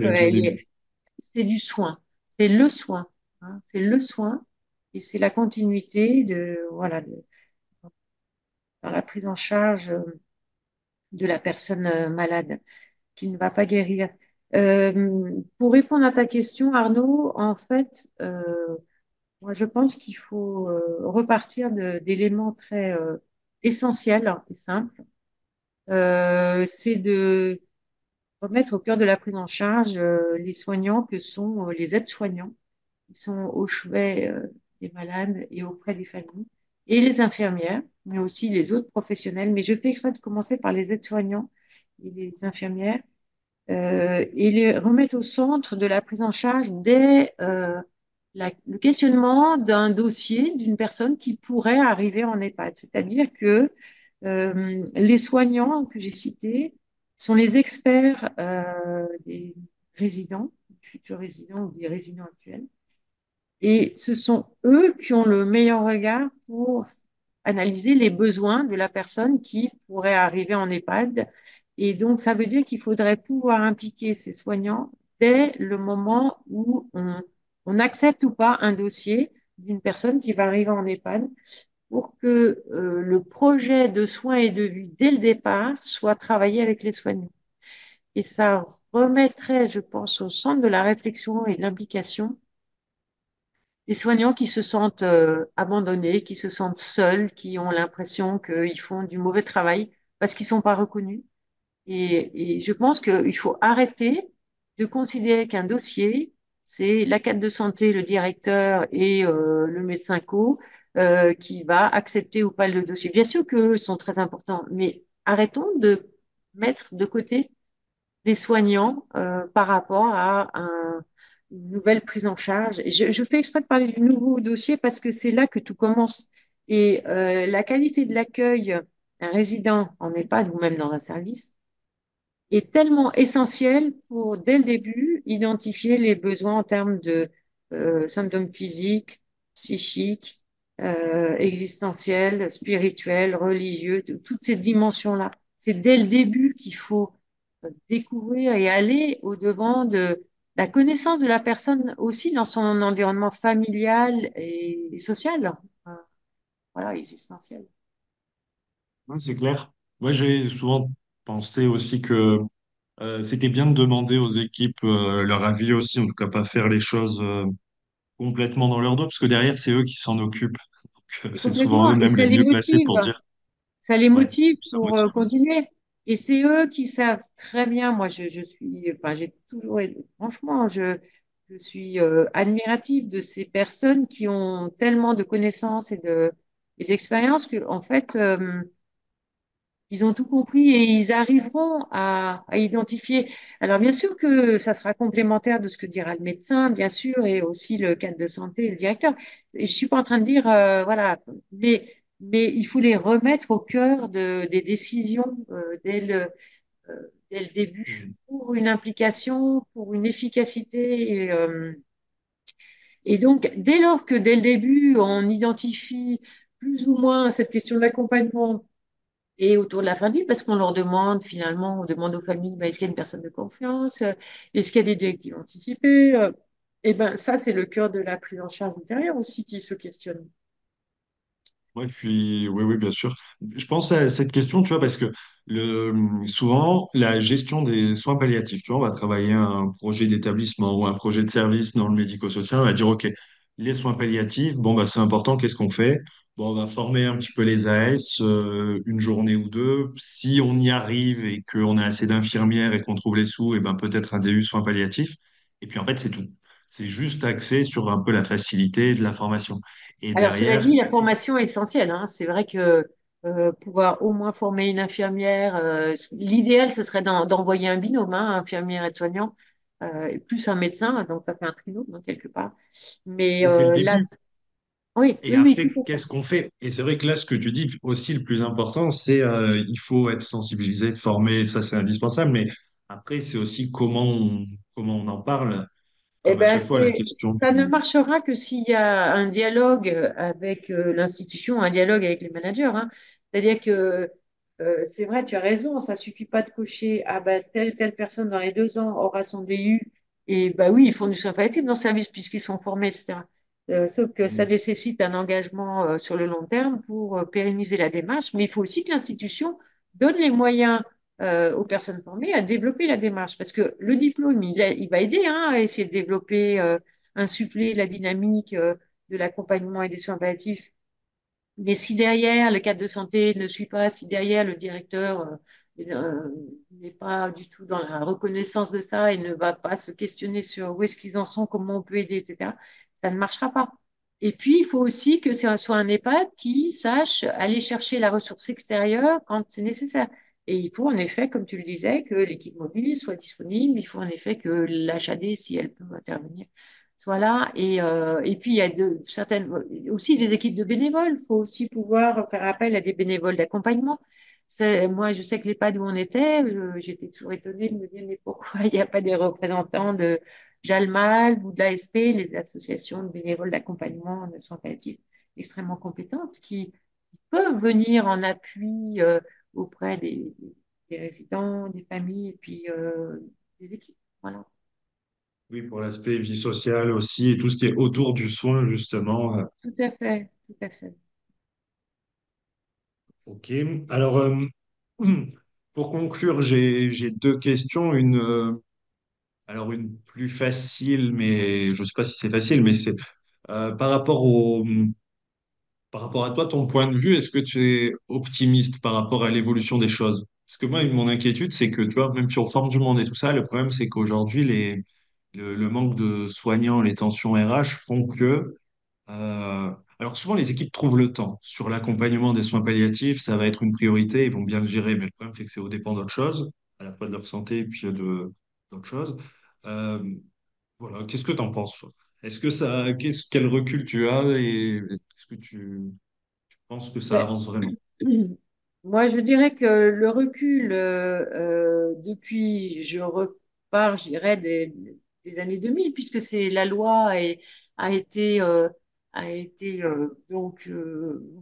c'est du soin, c'est le soin, hein. C'est le soin et c'est la continuité de voilà de, dans la prise en charge de la personne euh, malade qui ne va pas guérir. Euh, pour répondre à ta question, Arnaud, en fait, euh, moi, je pense qu'il faut repartir d'éléments très essentiels et simples. C'est de remettre au cœur de la prise en charge les soignants que sont les aides-soignants, qui sont au chevet des malades et auprès des familles, et les infirmières, mais aussi les autres professionnels. Mais je fais exprès de commencer par les aides-soignants et les infirmières euh, et les remettre au centre de la prise en charge dès euh, le questionnement d'un dossier d'une personne qui pourrait arriver en EHPAD. C'est-à-dire que euh, les soignants que j'ai cités sont les experts euh, des résidents, futurs résidents ou des résidents actuels. Et ce sont eux qui ont le meilleur regard pour analyser les besoins de la personne qui pourrait arriver en EHPAD. Et donc, ça veut dire qu'il faudrait pouvoir impliquer ces soignants dès le moment où on, accepte ou pas un dossier d'une personne qui va arriver en EHPAD pour que euh, le projet de soins et de vie dès le départ soit travaillé avec les soignants. Et ça remettrait, je pense, au centre de la réflexion et de l'implication les soignants qui se sentent euh, abandonnés, qui se sentent seuls, qui ont l'impression qu'ils font du mauvais travail parce qu'ils sont pas reconnus. Et, je pense qu'il faut arrêter de considérer qu'un dossier, c'est la carte de santé, le directeur et euh, le médecin co euh, qui va accepter ou pas le dossier. Bien sûr qu'eux sont très importants, mais arrêtons de mettre de côté les soignants par rapport à un, nouvelle prise en charge. Je fais exprès de parler du nouveau dossier parce que c'est là que tout commence. Et euh, la qualité de l'accueil d'un résident en EHPAD ou même dans un service est tellement essentielle pour, dès le début, identifier les besoins en termes de euh, symptômes physiques, psychiques, euh, existentiels, spirituels, religieux, toutes ces dimensions-là. C'est dès le début qu'il faut découvrir et aller au-devant de la connaissance de la personne aussi dans son environnement familial et, social, voilà, existentiel. Ouais, c'est clair. Moi, j'ai souvent pensé aussi que euh, c'était bien de demander aux équipes euh, leur avis aussi, en tout cas pas faire les choses euh, complètement dans leur dos, parce que derrière, c'est eux qui s'en occupent. C'est souvent eux-mêmes les mieux placés pour dire, Ça les motive pour motive. continuer. Et c'est eux qui savent très bien. Moi, je, je suis, enfin, j'ai toujours, franchement, je, je suis euh, admirative de ces personnes qui ont tellement de connaissances et de, et d'expérience fait, euh, Ils ont tout compris et ils arriveront à, identifier. Alors, bien sûr que ça sera complémentaire de ce que dira le médecin, bien sûr, et aussi le cadre de santé et le directeur. Je suis pas en train de dire, euh, voilà, mais, mais il faut les remettre au cœur de, des décisions euh, dès le, euh, dès le début Mm. pour une implication, pour une efficacité. Et, euh, et donc, dès lors que dès le début, on identifie plus ou moins cette question de l'accompagnement et autour de la famille, parce qu'on leur demande finalement, on demande aux familles, ben, est-ce qu'il y a une personne de confiance? Est-ce qu'il y a des directives anticipées? Et ben ça, c'est le cœur de la prise en charge ultérieure aussi qui se questionne. Ouais, je. Oui, oui, bien sûr. Je pense à cette question, tu vois, parce que le... souvent, la gestion des soins palliatifs, tu vois, on va travailler un projet d'établissement ou un projet de service dans le médico-social, on va dire, OK, les soins palliatifs, bon, bah, c'est important, qu'est-ce qu'on fait? Bon, on va former un petit peu les AS, euh, une journée ou deux. Si on y arrive et qu'on a assez d'infirmières et qu'on trouve les sous, et ben peut-être un DU soins palliatifs. Et puis, en fait, c'est tout. C'est juste axé sur un peu la facilité de la formation. Et Alors, cela derrière, dit, la formation est essentielle. hein. C'est vrai que euh, pouvoir au moins former une infirmière, euh, l'idéal, ce serait d'en- d'envoyer un binôme, hein, infirmière et soignant, euh, plus un médecin, donc ça fait un trinôme, hein, quelque part. Mais là, oui, Et oui, après, qu'est-ce qu'on fait? Et c'est vrai que là, ce que tu dis aussi, le plus important, c'est il faut être sensibilisé, formé, ça c'est indispensable, mais après, c'est aussi comment on, comment on en parle, Eh comme à ben, chaque fois, la c'est, question ça ne marchera que s'il y a un dialogue avec euh, l'institution, un dialogue avec les managers. hein. C'est-à-dire que euh, c'est vrai, tu as raison, ça suffit pas de cocher, ah ben, telle, telle personne dans les deux ans aura son DU, et bah oui, ils font du palliatif dans le service puisqu'ils sont formés, etc. Euh, sauf que ça Mm. nécessite un engagement sur le long terme pour pérenniser la démarche, mais il faut aussi que l'institution donne les moyens euh, aux personnes formées à développer la démarche, parce que le diplôme, il, va aider hein, à essayer de développer, euh, insuffler la dynamique euh, de l'accompagnement et des soins palliatifs mais si derrière le cadre de santé ne suit pas, si derrière le directeur euh, euh, n'est pas du tout dans la reconnaissance de ça et ne va pas se questionner sur où est-ce qu'ils en sont, comment on peut aider, etc., ça ne marchera pas. Et puis, il faut aussi que ce soit un EHPAD qui sache aller chercher la ressource extérieure quand c'est nécessaire. Et il faut en effet, comme tu le disais, que l'équipe mobile soit disponible. Il faut en effet que l'HAD, si elle peut intervenir, soit là. Et, euh, puis, il y a certaines, aussi des équipes de bénévoles. Il faut aussi pouvoir faire appel à des bénévoles d'accompagnement. Moi, je sais que l'EHPAD où on était, j'étais toujours étonnée de me dire, mais pourquoi il n'y a pas des représentants de JALMAL ou de l'ASP, les associations de bénévoles d'accompagnement de soins palliatifs extrêmement compétentes, qui peuvent venir en appui euh, auprès des, des résidents, des familles et puis euh, des équipes. Voilà. Oui, pour l'aspect vie sociale aussi et tout ce qui est autour du soin, justement. euh, Tout à fait, tout à fait. Ok. Alors, euh, pour conclure, j'ai, j'ai deux questions. Une, euh, alors, une plus facile, mais je ne sais pas si c'est facile, mais c'est euh, par rapport au, par rapport à toi, ton point de vue, est-ce que tu es optimiste par rapport à l'évolution des choses? Parce que moi, mon inquiétude, c'est que, tu vois, même si on forme du monde et tout ça, le problème, c'est qu'aujourd'hui, le, manque de soignants, les tensions RH font que euh, alors souvent, les équipes trouvent le temps. Sur l'accompagnement des soins palliatifs, ça va être une priorité, ils vont bien le gérer, mais le problème, c'est que c'est au dépend d'autres choses, à la fois de leur santé et puis d'autres choses. Euh, voilà, qu'est-ce que tu en penses? Est-ce que ça, quel recul tu as et est-ce que tu, tu penses que ça Ben, avance vraiment? moi, je dirais que le recul, euh, euh, depuis, je repars, je dirais, des, des années 2000, puisque c'est la loi et, a été, euh, a été euh, donc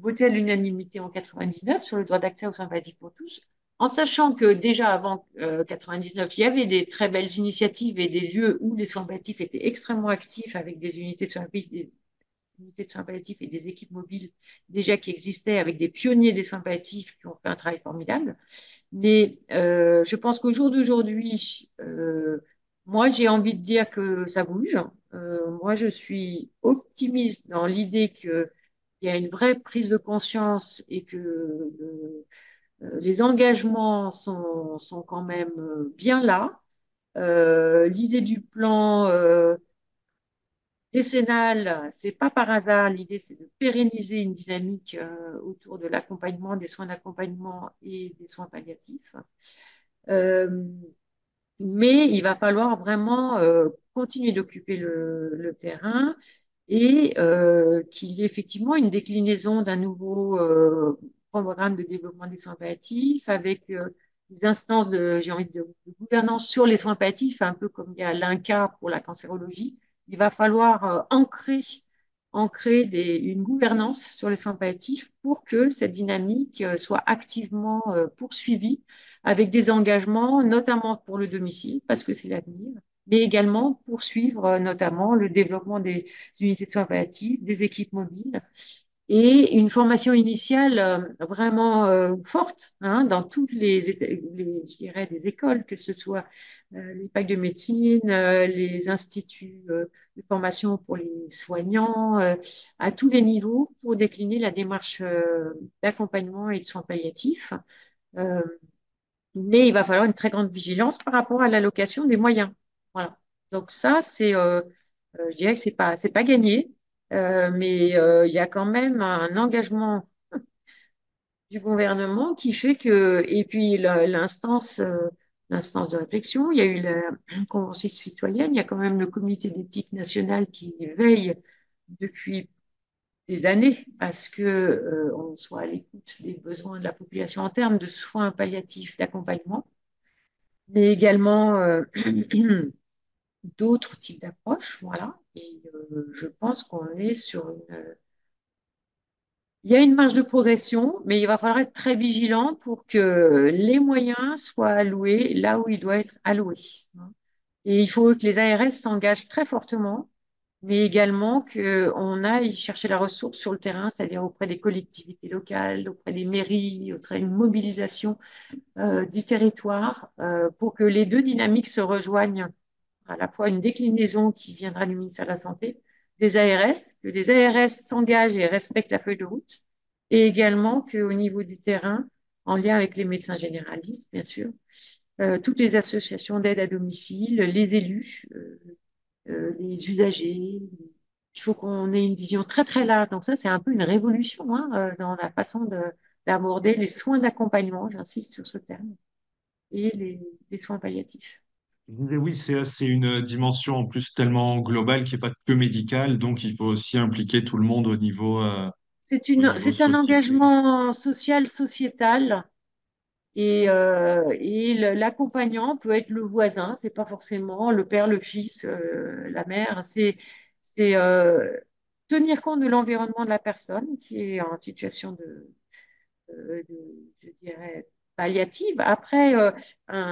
votée à l'unanimité en 99 sur le droit d'accès aux soins pour tous, en sachant que déjà avant euh, 99, il y avait des très belles initiatives et des lieux où les soins palliatifs étaient extrêmement actifs avec des unités de soins et des équipes mobiles déjà qui existaient avec des pionniers des soins palliatifs qui ont fait un travail formidable. Mais euh, je pense qu'au jour d'aujourd'hui, euh, moi, j'ai envie de dire que ça bouge. Euh, moi, je suis optimiste dans l'idée qu'il y a une vraie prise de conscience et que les engagements sont, quand même euh, bien là. Euh, l'idée du plan euh, décennale, c'est pas par hasard. L'idée, c'est de pérenniser une dynamique euh, autour de l'accompagnement, des soins d'accompagnement et des soins palliatifs. Euh, mais il va falloir vraiment euh, continuer d'occuper le, terrain et euh, qu'il y ait effectivement une déclinaison d'un nouveau euh, programme de développement des soins palliatifs avec euh, des instances de, gouvernance sur les soins palliatifs, un peu comme il y a l'INCA pour la cancérologie. Il va falloir euh, ancrer, une gouvernance sur les soins palliatifs pour que cette dynamique euh, soit activement poursuivie avec des engagements, notamment pour le domicile, parce que c'est l'avenir, mais également poursuivre notamment le développement des unités de soins palliatifs, des équipes mobiles et une formation initiale euh, vraiment euh, forte hein, dans toutes les, les, écoles, que ce soit euh, les packs de médecine, les instituts de formation pour les soignants, à tous les niveaux pour décliner la démarche d'accompagnement et de soins palliatifs. Mais il va falloir une très grande vigilance par rapport à l'allocation des moyens. Voilà. Donc ça, c'est, je dirais que c'est pas, pas gagné, euh, mais euh, il y a quand même un engagement du gouvernement qui fait que, et puis l'instance, euh, l'instance de réflexion, il y a eu la convention citoyenne, il y a quand même le comité d'éthique nationale qui veille depuis des années à ce que on soit à l'écoute des besoins de la population en termes de soins palliatifs, d'accompagnement mais également d'autres types d'approches. Voilà. Et euh, je pense qu'on est sur une. Il y a une marge de progression, mais il va falloir être très vigilant pour que les moyens soient alloués là où ils doivent être alloués. Et il faut que les ARS s'engagent très fortement mais également qu'on aille chercher la ressource sur le terrain, c'est-à-dire auprès des collectivités locales, auprès des mairies, auprès d'une mobilisation euh, du territoire, euh, pour que les deux dynamiques se rejoignent, à la fois une déclinaison qui viendra du ministère de la Santé, des ARS, que les ARS s'engagent et respectent la feuille de route, et également qu'au niveau du terrain, en lien avec les médecins généralistes, bien sûr, euh, toutes les associations d'aide à domicile, les élus, euh, euh, les usagers. Il faut qu'on ait une vision très très large. Donc ça, c'est un peu une révolution hein, dans la façon d'aborder les soins d'accompagnement, j'insiste sur ce terme, et les, les soins palliatifs. Oui, c'est une dimension en plus tellement globale qui n'est pas que médicale, donc il faut aussi impliquer tout le monde au niveau, c'est au une, niveau c'est un engagement social, sociétal Et, euh, et l'accompagnant peut être le voisin, c'est pas forcément le père, le fils, euh, la mère. C'est c'est euh, tenir compte de l'environnement de la personne qui est en situation de, euh, de- je dirais, palliative. Après, euh,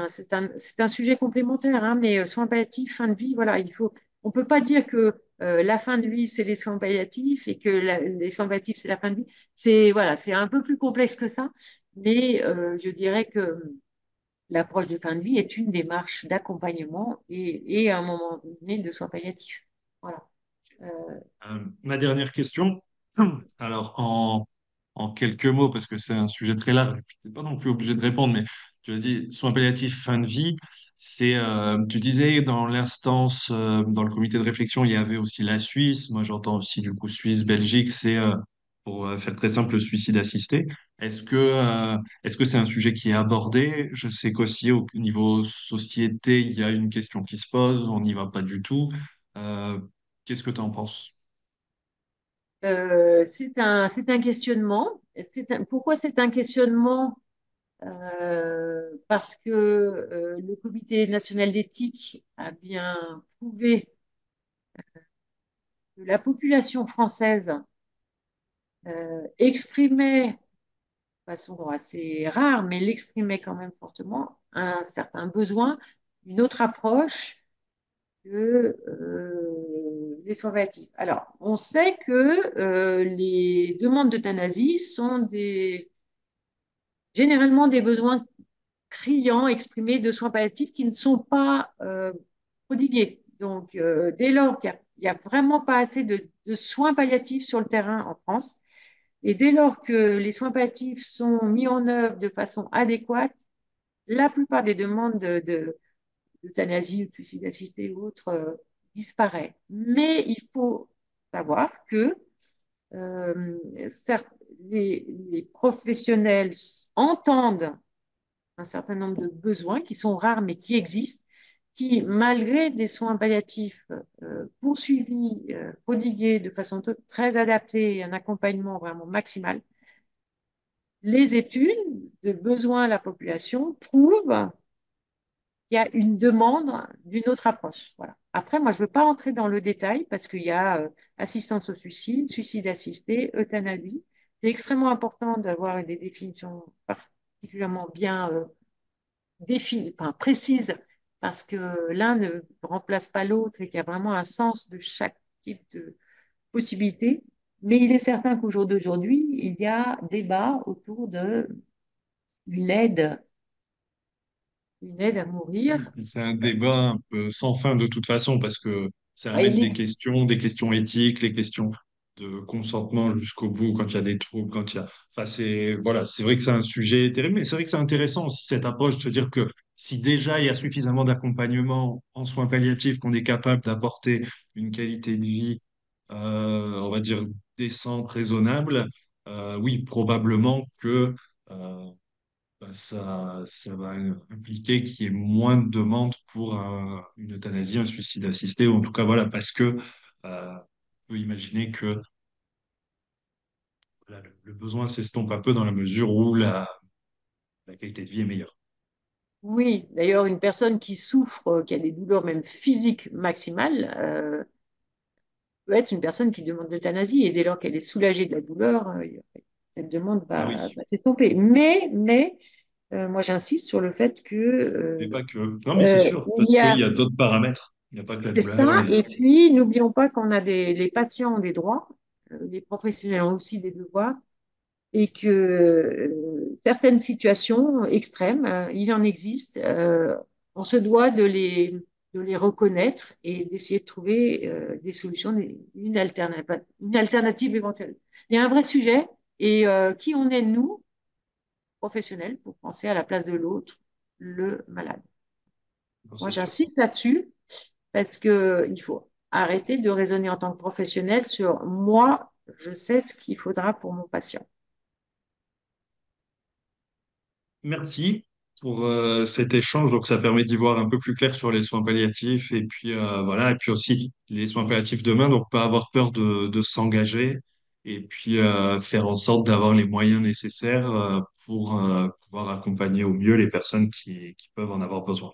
c'est un, sujet complémentaire, hein, mais euh, soins palliatifs, fin de vie, voilà, il faut, on peut pas dire que euh, la fin de vie, c'est les soins palliatifs et que les soins palliatifs, c'est la fin de vie. C'est, voilà, c'est un peu plus complexe que ça, mais je dirais que l'approche de fin de vie est une démarche d'accompagnement et, à un moment donné de soins palliatifs. Voilà. Ma dernière question, alors en, en quelques mots, parce que c'est un sujet très large, je pas non plus obligé de répondre, mais tu as dit soins palliatifs fin de vie, c'est, euh, tu disais dans l'instance, euh, dans le comité de réflexion, il y avait aussi la Suisse, moi j'entends aussi du coup Suisse, Belgique, c'est euh, pour faire très simple le suicide assisté. Est-ce que est-ce que c'est un sujet qui est abordé? Je sais qu'aussi au niveau société, il y a une question qui se pose, on n'y va pas du tout. Qu'est-ce que tu en penses? Euh, c'est un, un questionnement. Pourquoi c'est un questionnement? Euh, parce que euh, le Comité national d'éthique a bien prouvé que la population française exprimait, de façon assez rare, mais l'exprimait quand même fortement, un certain besoin d'une autre approche que les soins palliatifs. Alors, on sait que euh, les demandes d'euthanasie sont généralement des besoins criants exprimés de soins palliatifs qui ne sont pas euh, prodigués. Donc, euh, dès lors qu'il n'y a, vraiment pas assez de, de, soins palliatifs sur le terrain en France, et dès lors que les soins palliatifs sont mis en œuvre de façon adéquate, la plupart des demandes de, de d'euthanasie, de suicide assisté ou autre euh, disparaît. Mais il faut savoir que euh, les, professionnels entendent un certain nombre de besoins qui sont rares mais qui existent, qui, malgré des soins palliatifs euh, poursuivis, euh, prodigués de façon très adaptée et un accompagnement vraiment maximal, les études de besoins à la population prouvent il y a une demande d'une autre approche. Voilà. Après, moi, je ne veux pas entrer dans le détail parce qu'il y a euh, assistance au suicide, suicide assisté, euthanasie. C'est extrêmement important d'avoir des définitions particulièrement bien euh, définies, enfin, précises, parce que l'un ne remplace pas l'autre et qu'il y a vraiment un sens de chaque type de possibilité. Mais il est certain qu'au jour d'aujourd'hui, il y a débat autour de une aide une aide à mourir. C'est un débat un peu sans fin de toute façon parce que ça Ouais, amène il des est- questions, des questions éthiques, les questions de consentement jusqu'au bout quand il y a des troubles, quand il y a... Enfin, c'est voilà, c'est vrai que c'est un sujet terrible, mais c'est vrai que c'est intéressant aussi cette approche de se dire que si déjà il y a suffisamment d'accompagnement en soins palliatifs qu'on est capable d'apporter une qualité de vie, euh, on va dire décente, raisonnable, euh, oui, probablement que euh, bah, ça, ça va impliquer qu'il y ait moins de demandes pour un- une euthanasie, un suicide assisté, ou en tout cas, voilà, parce que euh, on peut imaginer que le, besoin s'estompe un peu dans la mesure où la, qualité de vie est meilleure. Oui, d'ailleurs, une personne qui souffre, qui a des douleurs même physiques maximales, euh, peut être une personne qui demande l'euthanasie. Et dès lors qu'elle est soulagée de la douleur, euh, cette demande Ah va, oui, va s'estomper. Mais, mais euh, moi, j'insiste sur le fait que euh, pas que. Non, mais c'est euh, sûr, parce y qu'il a y a d'autres paramètres. Il n'y a pas que la douleur. Ça. Et puis, n'oublions pas qu'on a des, les patients ont des droits, les professionnels ont aussi des devoirs, et que certaines situations extrêmes, il en existe, on se doit de les, de les reconnaître et d'essayer de trouver euh, des solutions, une alternative, une alternative éventuelle. Il y a un vrai sujet et euh, qui on est, nous, professionnels, pour penser à la place de l'autre, le malade? Moi, j'insiste là-dessus parce qu'il faut arrêter de raisonner en tant que professionnel sur moi, je sais ce qu'il faudra pour mon patient. Merci pour euh, cet échange. Donc, ça permet d'y voir un peu plus clair sur les soins palliatifs et puis euh, voilà, et puis aussi les soins palliatifs demain. Donc, pas avoir peur de, de s'engager et puis euh, faire en sorte d'avoir les moyens nécessaires pour pouvoir accompagner au mieux les personnes qui, qui peuvent en avoir besoin.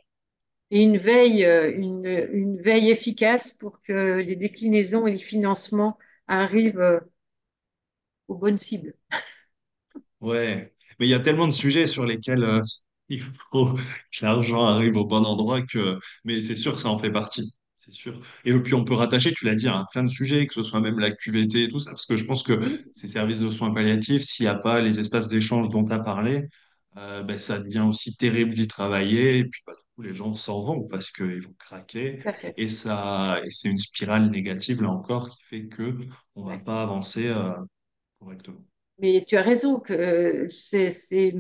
Et une veille, une, une veille efficace pour que les déclinaisons et les financements arrivent aux bonnes cibles. Ouais, mais il y a tellement de sujets sur lesquels il faut que l'argent arrive au bon endroit que, mais c'est sûr que ça en fait partie. C'est sûr. Et puis, on peut rattacher, tu l'as dit, à plein de sujets, que ce soit même la QVT et tout ça, parce que je pense que ces services de soins palliatifs, s'il n'y a pas les espaces d'échange dont tu as parlé, euh, ben, ça devient aussi terrible d'y travailler. Et puis, bah, du coup, les gens s'en vont parce qu'ils vont craquer. Et ça, et c'est une spirale négative, là encore, qui fait que on va pas avancer euh, correctement. Mais tu as raison que euh, c'est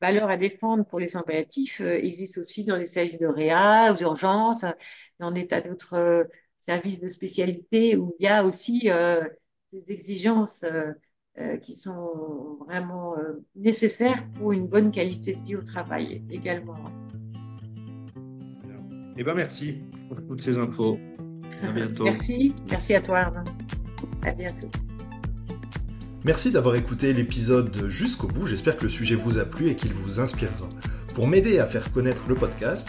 valeurs à défendre pour les soins palliatifs existent aussi dans les services de réa, aux urgences, dans des tas d'autres euh, services de spécialité où il y a aussi euh, des exigences qui sont vraiment nécessaires pour une bonne qualité de vie au travail également. Eh ben merci pour toutes ces infos. À bientôt. merci, merci à toi Arnaud. À bientôt. Merci d'avoir écouté l'épisode jusqu'au bout, j'espère que le sujet vous a plu et qu'il vous inspirera. Pour m'aider à faire connaître le podcast,